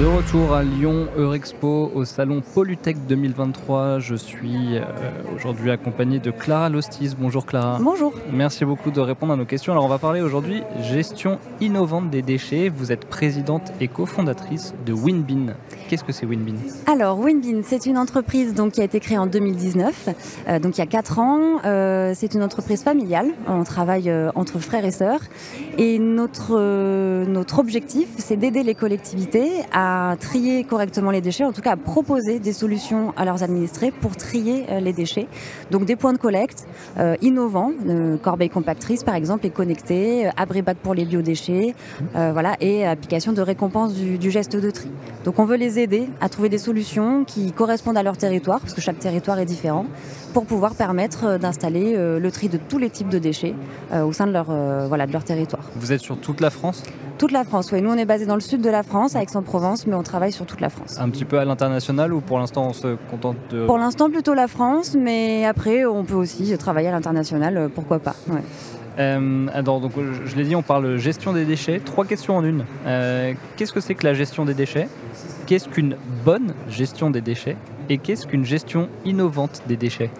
De retour à Lyon Eurexpo au salon Polytech 2023, je suis euh, aujourd'hui accompagné de Clara Lostis. Bonjour Clara. Bonjour. Merci beaucoup de répondre à nos questions. Alors on va parler aujourd'hui gestion innovante des déchets. Vous êtes présidente et cofondatrice de Winbin. Qu'est-ce que c'est Winbin? Alors Winbin, c'est une entreprise donc, qui a été créée en 2019, euh, donc il y a 4 ans. Euh, c'est une entreprise familiale. On travaille entre frères et sœurs. Et notre, notre objectif, c'est d'aider les collectivités à trier correctement les déchets, en tout cas à proposer des solutions à leurs administrés pour trier euh, les déchets. Donc des points de collecte euh, innovants, euh, corbeille compactrice par exemple et connectée, euh, abri-bac pour les biodéchets, euh, voilà, et application de récompense du, du geste de tri. Donc on veut les aider à trouver des solutions qui correspondent à leur territoire, parce que chaque territoire est différent, pour pouvoir permettre d'installer le tri de tous les types de déchets au sein de leur, voilà, de leur territoire. Vous êtes sur toute la France? Toute la France, oui. Nous, on est basé dans le sud de la France, à Aix-en-Provence, mais on travaille sur toute la France. Un petit peu à l'international ou pour l'instant on se contente de... Pour l'instant, plutôt la France, mais après, on peut aussi travailler à l'international, euh, pourquoi pas. ouais. Euh, alors, donc, je, je l'ai dit, on parle gestion des déchets. Trois questions en une. Euh, qu'est-ce que c'est que la gestion des déchets? Qu'est-ce qu'une bonne gestion des déchets? Et qu'est-ce qu'une gestion innovante des déchets?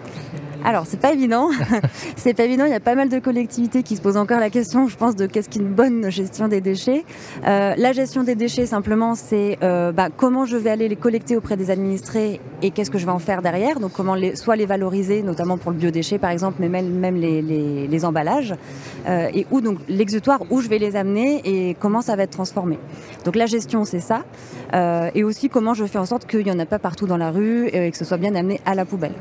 Alors, c'est pas évident. c'est pas évident. Il y a pas mal de collectivités qui se posent encore la question, je pense, de qu'est-ce qu'une bonne gestion des déchets. Euh, la gestion des déchets, simplement, c'est euh, bah, comment je vais aller les collecter auprès des administrés et qu'est-ce que je vais en faire derrière. Donc, comment les, soit les valoriser, notamment pour le biodéchet, par exemple, mais même, même les, les, les emballages. Euh, et où donc l'exutoire, où je vais les amener et comment ça va être transformé. Donc, la gestion, c'est ça. Euh, et aussi comment je fais en sorte qu'il n'y en a pas partout dans la rue et que ce soit bien amené à la poubelle.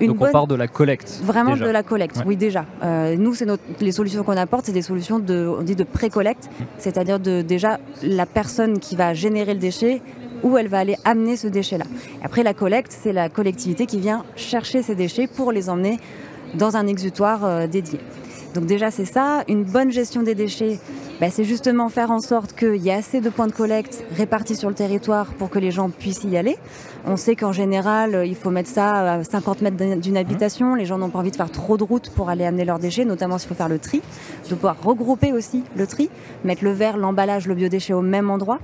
Une Donc on part de la collecte. Vraiment déjà. de la collecte, Ouais. oui déjà. Euh, nous, c'est notre- les solutions qu'on apporte, c'est des solutions de, on dit de pré-collecte, c'est-à-dire de déjà la personne qui va générer le déchet où elle va aller amener ce déchet-là. Après la collecte, c'est la collectivité qui vient chercher ces déchets pour les emmener dans un exutoire euh, dédié. Donc déjà c'est ça, une bonne gestion des déchets, bah, c'est justement faire en sorte qu'il y ait assez de points de collecte répartis sur le territoire pour que les gens puissent y aller. On sait qu'en général, euh, il faut mettre ça à 50 mètres d'un- d'une habitation. Les gens n'ont pas envie de faire trop de route pour aller amener leurs déchets, notamment s'il faut faire le tri, de pouvoir regrouper aussi le tri, mettre le verre, l'emballage, le biodéchet au même endroit.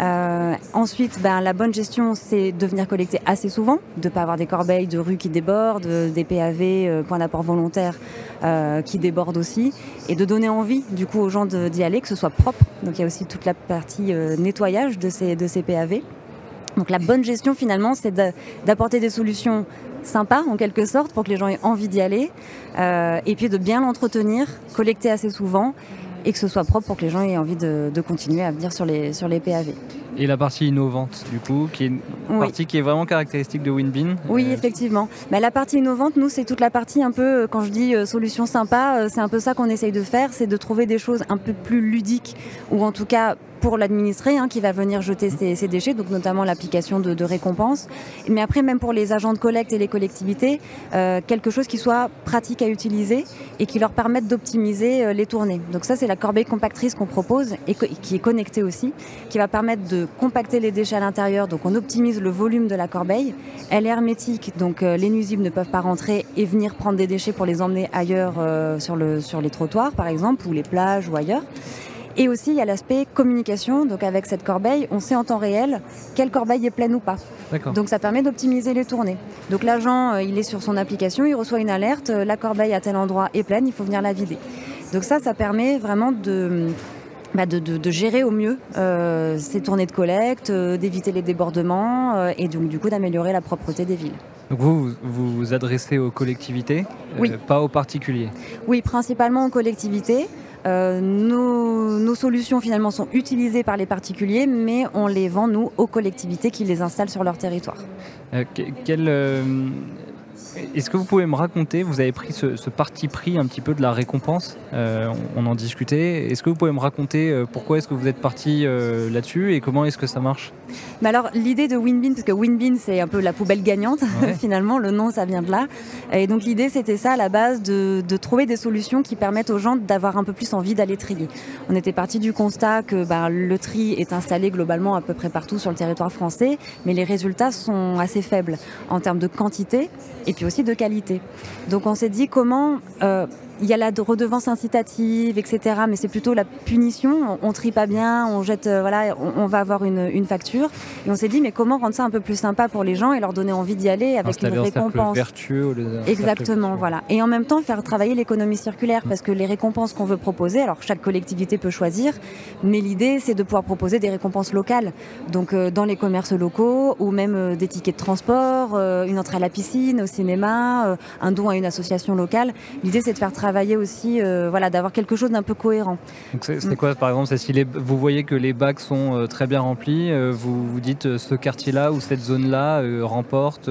Euh, ensuite, ben, la bonne gestion, c'est de venir collecter assez souvent, de ne pas avoir des corbeilles de rue qui débordent, euh, des PAV, points d'apport volontaires, euh, qui débordent aussi, et de donner envie du coup aux gens d'y aller, que ce soit propre. Donc il y a aussi toute la partie euh, nettoyage de ces, PAV. Donc la bonne gestion finalement, c'est d'apporter des solutions sympas en quelque sorte pour que les gens aient envie d'y aller, euh, et puis de bien l'entretenir, collecter assez souvent, et que ce soit propre pour que les gens aient envie de, de continuer à venir sur les, sur les PAV. Et la partie innovante, du coup, qui est une Oui. partie qui est vraiment caractéristique de Winbin. Oui, Euh, effectivement. Bah, la partie innovante, nous, c'est toute la partie un peu, euh, quand je dis euh, solution sympa, euh, c'est un peu ça qu'on essaye de faire, c'est de trouver des choses un peu plus ludiques, ou en tout cas pour l'administré hein, qui va venir jeter ses, ses déchets, donc notamment l'application de, de récompenses. Mais après, même pour les agents de collecte et les collectivités, euh, quelque chose qui soit pratique à utiliser et qui leur permette d'optimiser euh, les tournées. Donc ça, c'est la corbeille compactrice qu'on propose et qui est connectée aussi, qui va permettre de compacter les déchets à l'intérieur. Donc on optimise le volume de la corbeille. Elle est hermétique, donc euh, les nuisibles ne peuvent pas rentrer et venir prendre des déchets pour les emmener ailleurs euh, sur, le, sur les trottoirs, par exemple, ou les plages ou ailleurs. Et aussi, il y a l'aspect communication. Donc, avec cette corbeille, on sait en temps réel quelle corbeille est pleine ou pas. Donc, ça permet d'optimiser les tournées. Donc, l'agent, euh, il est sur son application, il reçoit une alerte euh, la corbeille à tel endroit est pleine, il faut venir la vider. Donc, ça, ça permet vraiment de. bah, de, de- de gérer au mieux euh, ces tournées de collecte, euh, d'éviter les débordements euh, et donc du coup d'améliorer la propreté des villes. Donc vous, vous vous adressez aux collectivités, Oui. pas aux particuliers? Oui, principalement aux collectivités. Euh, nos, solutions finalement sont utilisées par les particuliers, mais on les vend nous aux collectivités qui les installent sur leur territoire. Euh, euh, Est-ce que vous pouvez me raconter, vous avez pris ce, parti pris un petit peu de la récompense, euh, on, en discutait, est-ce que vous pouvez me raconter euh, pourquoi est-ce que vous êtes parti euh, là-dessus et comment est-ce que ça marche? Mais Alors l'idée de Winbin, parce que Winbin c'est un peu la poubelle gagnante, finalement le nom ça vient de là, et donc l'idée c'était ça à la base, de, trouver des solutions qui permettent aux gens d'avoir un peu plus envie d'aller trier. On était parti du constat que bah, le tri est installé globalement à peu près partout sur le territoire français, mais les résultats sont assez faibles en termes de quantité et puis aussi de qualité. Donc on s'est dit comment euh, il y a la redevance incitative, etc. Mais c'est plutôt la punition. On, trie pas bien, on jette, euh, voilà, on, va avoir une, une, facture. Et on s'est dit, mais comment rendre ça un peu plus sympa pour les gens et leur donner envie d'y aller avec une récompense vertueux. Exactement, voilà. Et en même temps, faire travailler l'économie circulaire parce que les récompenses qu'on veut proposer, alors chaque collectivité peut choisir, mais l'idée c'est de pouvoir proposer des récompenses locales. Donc euh, dans les commerces locaux ou même euh, des tickets de transport, une entrée à la piscine, au cinéma, un don à une association locale. L'idée c'est de faire travailler travailler aussi, euh, voilà, d'avoir quelque chose d'un peu cohérent. c'est mm. quoi, par exemple, si vous voyez que les bacs sont euh, très bien remplis, euh, vous vous dites ce quartier-là ou cette zone-là remporte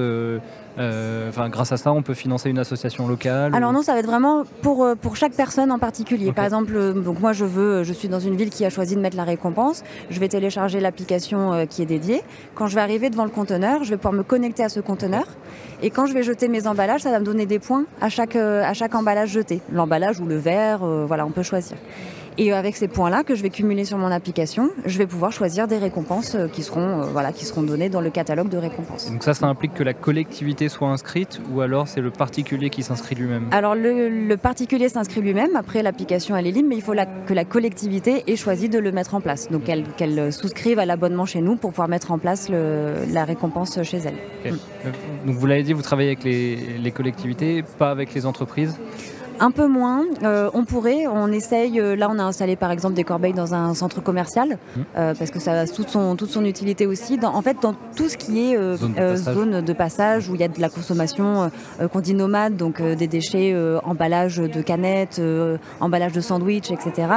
enfin, grâce à ça, on peut financer une association locale Alors non, ça va être vraiment pour, euh, pour chaque personne en particulier. Par exemple, euh, donc moi je veux, je suis dans une ville qui a choisi de mettre la récompense. Je vais télécharger l'application qui est dédiée. Quand je vais arriver devant le conteneur, je vais pouvoir me connecter à ce conteneur. Et quand je vais jeter mes emballages, ça va me donner des points à chaque, à chaque emballage jeté. L'emballage ou le verre, voilà, on peut choisir. Et avec ces points-là que je vais cumuler sur mon application, je vais pouvoir choisir des récompenses euh, qui seront, euh, voilà, qui seront données dans le catalogue de récompenses. Donc ça, ça implique que la collectivité soit inscrite ou alors c'est le particulier qui s'inscrit lui-même? Alors le, particulier s'inscrit lui-même, après l'application elle est libre, mais il faut que la collectivité ait choisi de le mettre en place. Donc qu'elle souscrive à l'abonnement chez nous pour pouvoir mettre en place la récompense chez elle. Donc vous l'avez dit, vous travaillez avec les collectivités, pas avec les entreprises? Un peu moins. Euh, on pourrait, on essaye. Euh, là, on a installé par exemple des corbeilles dans un centre commercial mmh. euh, parce que ça a toute son, toute son utilité aussi. en fait, dans tout ce qui est zone de, passage où il y a de la consommation qu'on dit nomade, donc des déchets, emballage de canettes, emballage de sandwich, etc.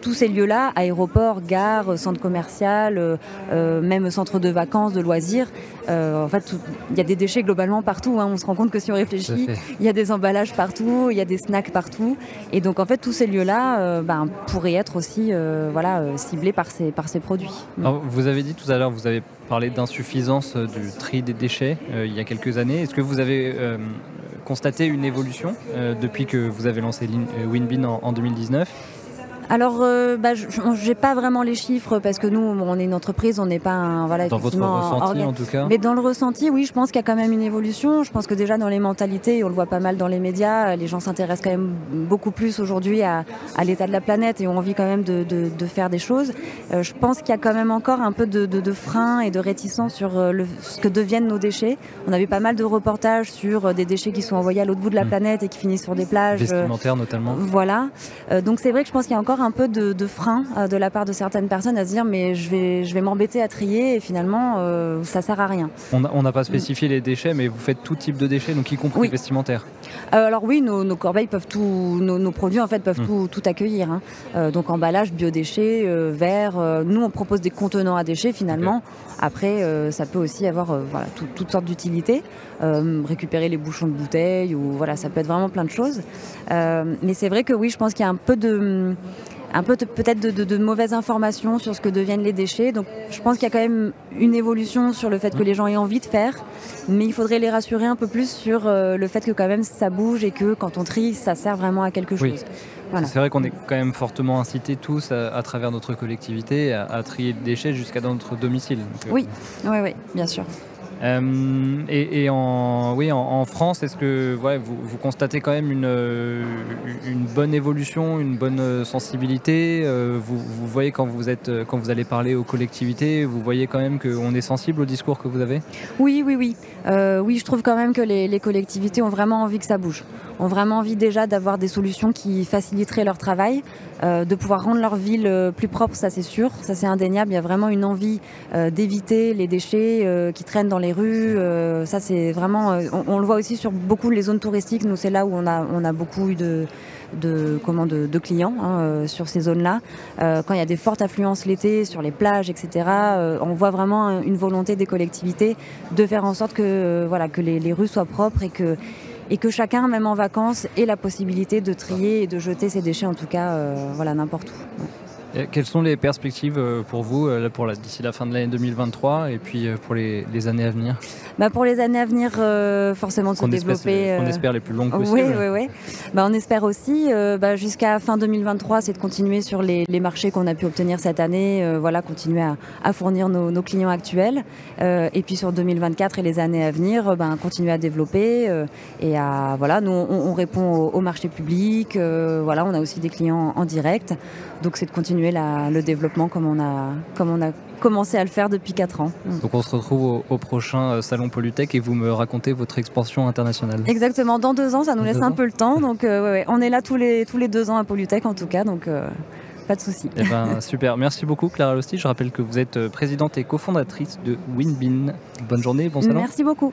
tous ces lieux-là, aéroports, gares, centre commercial, même centre de vacances, de loisirs, en fait, il y a des déchets globalement partout. Hein. On se rend compte que si on réfléchit, il y a des emballages partout, il y a des snacks partout. Et donc, en fait, tous ces lieux-là euh, ben, pourraient être aussi euh, voilà, euh, ciblés par ces, par ces produits. vous avez dit tout à l'heure, vous avez parlé d'insuffisance du tri des déchets il y a quelques années. Est-ce que vous avez constaté une évolution depuis que vous avez lancé Winbin en, en 2019 alors, euh, bah, je n'ai pas vraiment les chiffres parce que nous, on est une entreprise, on n'est pas un. Voilà, dans votre ressenti, en tout cas Mais dans le ressenti, oui, je pense qu'il y a quand même une évolution. Je pense que déjà dans les mentalités, on le voit pas mal dans les médias, les gens s'intéressent quand même beaucoup plus aujourd'hui à, à l'état de la planète et ont envie quand même de, de, de faire des choses. Euh, je pense qu'il y a quand même encore un peu de, de frein et de réticence sur euh, le, ce que deviennent nos déchets. On a vu pas mal de reportages sur des déchets qui sont envoyés à l'autre bout de la mmh. planète et qui finissent sur des plages. Vestimentaires notamment. Voilà. donc c'est vrai que je pense qu'il y a encore un peu de, frein euh, de la part de certaines personnes à se dire mais je vais, je vais m'embêter à trier et finalement euh, ça sert à rien. On n'a pas spécifié les déchets mais vous faites tout type de déchets donc y compris les vestimentaires. Euh, alors oui nos, corbeilles peuvent tout, nos, produits en fait peuvent hmm. tout, accueillir. Hein. donc emballage, biodéchets, verre. nous on propose des contenants à déchets finalement. Après ça peut aussi avoir voilà toutes sortes d'utilités. récupérer les bouchons de bouteilles ou voilà ça peut être vraiment plein de choses. mais c'est vrai que oui je pense qu'il y a un peu de un peu peut-être de, mauvaises informations sur ce que deviennent les déchets. Donc je pense qu'il y a quand même une évolution sur le fait que les gens aient envie de faire, mais il faudrait les rassurer un peu plus sur euh, le fait que quand même ça bouge et que quand on trie, ça sert vraiment à quelque chose. C'est vrai qu'on est quand même fortement incités tous à, travers notre collectivité à, trier les déchets jusqu'à notre domicile. Euh, oui, oui, oui, bien sûr. Euh, et, en, oui, en, France, est-ce que vous, constatez quand même une, euh, une bonne évolution, une bonne sensibilité euh, vous, voyez quand vous, êtes, quand vous allez parler aux collectivités, vous voyez quand même qu'on est sensible au discours que vous avez? Oui, oui, oui. oui, je trouve quand même que les, les, collectivités ont vraiment envie que ça bouge. Ont vraiment envie déjà d'avoir des solutions qui faciliteraient leur travail, de pouvoir rendre leur ville plus propre, ça c'est sûr, ça c'est indéniable. Il y a vraiment une envie d'éviter les déchets qui traînent dans les rues. Euh, ça, c'est vraiment. Euh, on, le voit aussi sur beaucoup les zones touristiques. Nous, c'est là où on a, on a beaucoup eu de, de, comment, de, clients hein, sur ces zones-là. quand il y a des fortes affluences l'été sur les plages, etc., on voit vraiment une volonté des collectivités de faire en sorte que, voilà, que les, les rues soient propres et que et que chacun, même en vacances, ait la possibilité de trier et de jeter ses déchets, en tout cas, euh, voilà, n'importe où. Quelles sont les perspectives euh, pour vous euh, pour d'ici la fin de l'année 2023 et puis pour les, années à venir? Bah Pour les années à venir, forcément de se développer. on espère les plus longues possibles. Oui, oui, oui. Bah, on espère aussi, bah, jusqu'à fin 2023, c'est de continuer sur les, marchés qu'on a pu obtenir cette année, voilà, continuer à, fournir nos, clients actuels. et puis sur 2024 et les années à venir, bah, continuer à développer et à voilà, nous on, répond au, marché public, voilà, on a aussi des clients en direct. Donc c'est de continuer le développement comme on, a, comme on a commencé à le faire depuis 4 ans. Donc on se retrouve au, prochain euh, salon Polytech et vous me racontez votre expansion internationale. Exactement, dans deux ans, ça nous laisse un peu le temps. Donc euh, on est là tous les, tous les deux ans à Polytech en tout cas. Donc, euh, pas de souci. Eh ben, super, merci beaucoup Clara Losti. Je rappelle que vous êtes présidente et cofondatrice de Winbin. Bonne journée, bon salon. Merci beaucoup.